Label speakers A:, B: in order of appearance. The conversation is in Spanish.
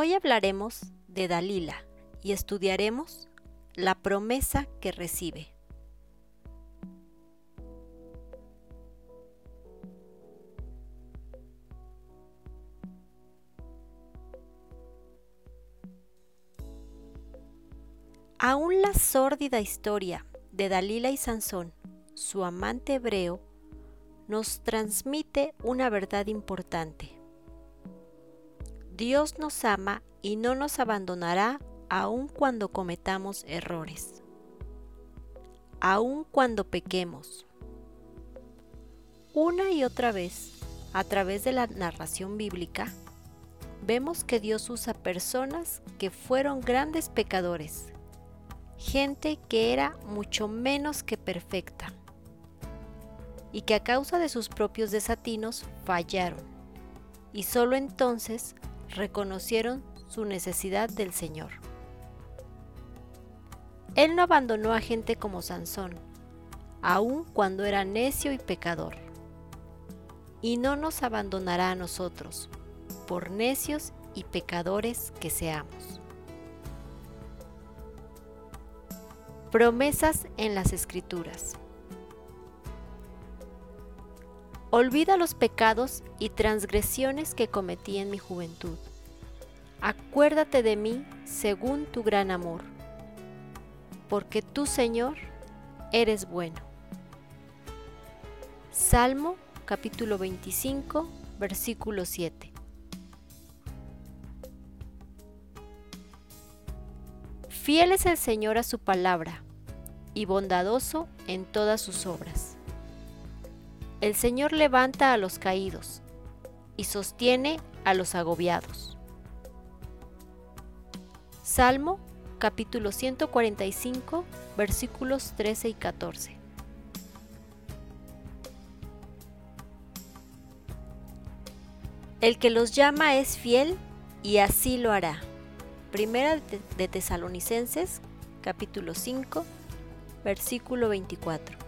A: Hoy hablaremos de Dalila y estudiaremos la promesa que recibe. Aún la sórdida historia de Dalila y Sansón, su amante hebreo, nos transmite una verdad importante. Dios nos ama y no nos abandonará aun cuando cometamos errores, aun cuando pequemos. Una y otra vez, a través de la narración bíblica, vemos que Dios usa personas que fueron grandes pecadores, gente que era mucho menos que perfecta y que a causa de sus propios desatinos fallaron, y solo entonces reconocieron su necesidad del Señor. Él no abandonó a gente como Sansón, aun cuando era necio y pecador. Y no nos abandonará a nosotros, por necios y pecadores que seamos. Promesas en las Escrituras. Olvida los pecados y transgresiones que cometí en mi juventud. Acuérdate de mí según tu gran amor, porque tú, Señor, eres bueno. Salmo capítulo 25, versículo 7. Fiel es el Señor a su palabra y bondadoso en todas sus obras. El Señor levanta a los caídos y sostiene a los agobiados. Salmo capítulo 145 versículos 13 y 14. El que los llama es fiel y así lo hará. Primera de Tesalonicenses capítulo 5 versículo 24.